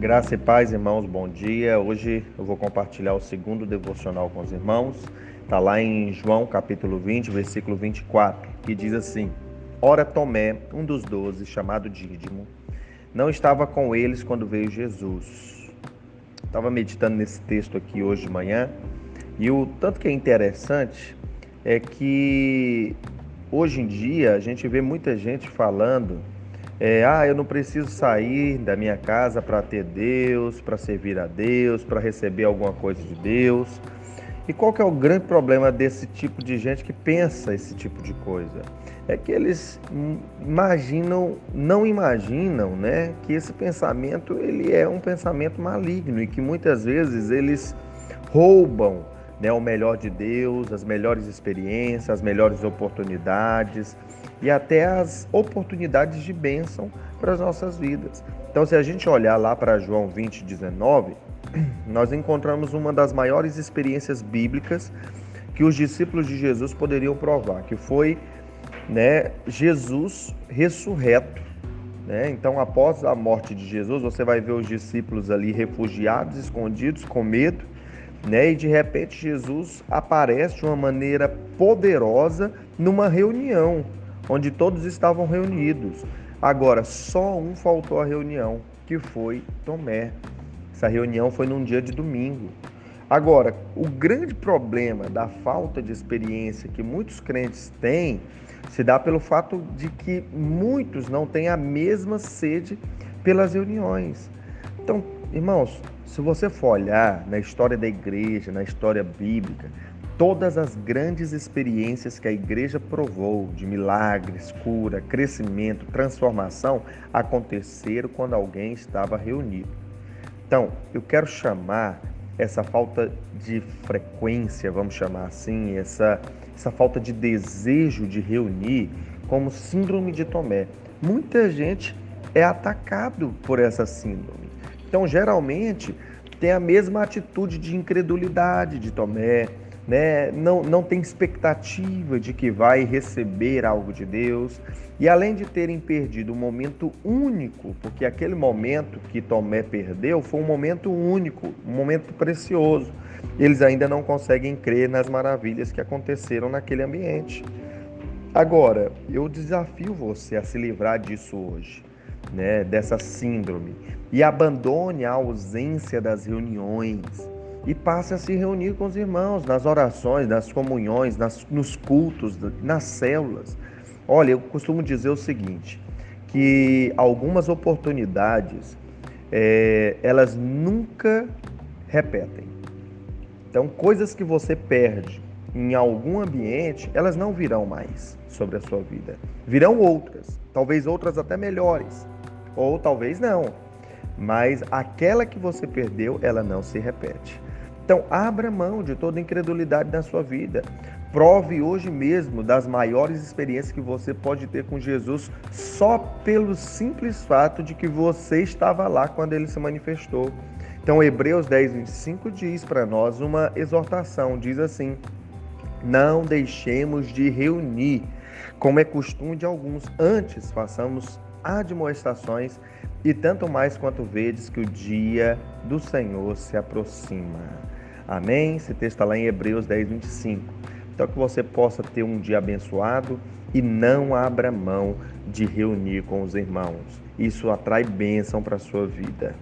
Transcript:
Graça e paz, irmãos, bom dia. Hoje eu vou compartilhar o segundo devocional com os irmãos. Está lá em João capítulo 20, versículo 24, que diz assim: Ora, Tomé, um dos doze, chamado Dídimo, não estava com eles quando veio Jesus. Estava meditando nesse texto aqui hoje de manhã e o tanto que é interessante é que hoje em dia a gente vê muita gente falando é, ah, eu não preciso sair da minha casa para ter Deus, para servir a Deus, para receber alguma coisa de Deus. E qual que é o grande problema desse tipo de gente que pensa esse tipo de coisa? É que eles imaginam, não imaginam, né, que esse pensamento ele é um pensamento maligno e que muitas vezes eles roubam né, o melhor de Deus, as melhores experiências, as melhores oportunidades e até as oportunidades de bênção para as nossas vidas. Então, se a gente olhar lá para João 20, 19, nós encontramos uma das maiores experiências bíblicas que os discípulos de Jesus poderiam provar, que foi né, Jesus ressurreto. Né? Então, após a morte de Jesus, você vai ver os discípulos ali refugiados, escondidos, com medo, né? E de repente Jesus aparece de uma maneira poderosa numa reunião onde todos estavam reunidos. Agora, só um faltou à reunião, que foi Tomé. Essa reunião foi num dia de domingo. Agora, o grande problema da falta de experiência que muitos crentes têm se dá pelo fato de que muitos não têm a mesma sede pelas reuniões. Então, irmãos, se você for olhar na história da igreja, na história bíblica, Todas as grandes experiências que a igreja provou de milagres, cura, crescimento, transformação aconteceram quando alguém estava reunido. Então, eu quero chamar essa falta de frequência, vamos chamar assim, essa, essa falta de desejo de reunir como síndrome de Tomé. Muita gente é atacado por essa síndrome. Então, geralmente, tem a mesma atitude de incredulidade de Tomé, né? não, não tem expectativa de que vai receber algo de Deus. E além de terem perdido um momento único, porque aquele momento que Tomé perdeu foi um momento único, um momento precioso, eles ainda não conseguem crer nas maravilhas que aconteceram naquele ambiente. Agora, eu desafio você a se livrar disso hoje, né, dessa síndrome, e abandone a ausência das reuniões, e passe a se reunir com os irmãos nas orações, nas comunhões, nas, nos cultos, nas células. Olha, eu costumo dizer o seguinte, que algumas oportunidades é, elas nunca repetem. Então, coisas que você perde em algum ambiente, elas não virão mais sobre a sua vida. Virão outras, talvez outras até melhores, ou talvez não. Mas aquela que você perdeu, ela não se repete. Então, abra mão de toda incredulidade na sua vida. Prove hoje mesmo das maiores experiências que você pode ter com Jesus só pelo simples fato de que você estava lá quando ele se manifestou. Então, Hebreus 10, 25 diz para nós uma exortação: diz assim, não deixemos de reunir, como é costume de alguns, antes façamos admoestações, e tanto mais quanto vedes que o dia do Senhor se aproxima. Amém? Esse texto está lá em Hebreus 10, 25. Então, que você possa ter um dia abençoado e não abra mão de reunir com os irmãos. Isso atrai bênção para a sua vida.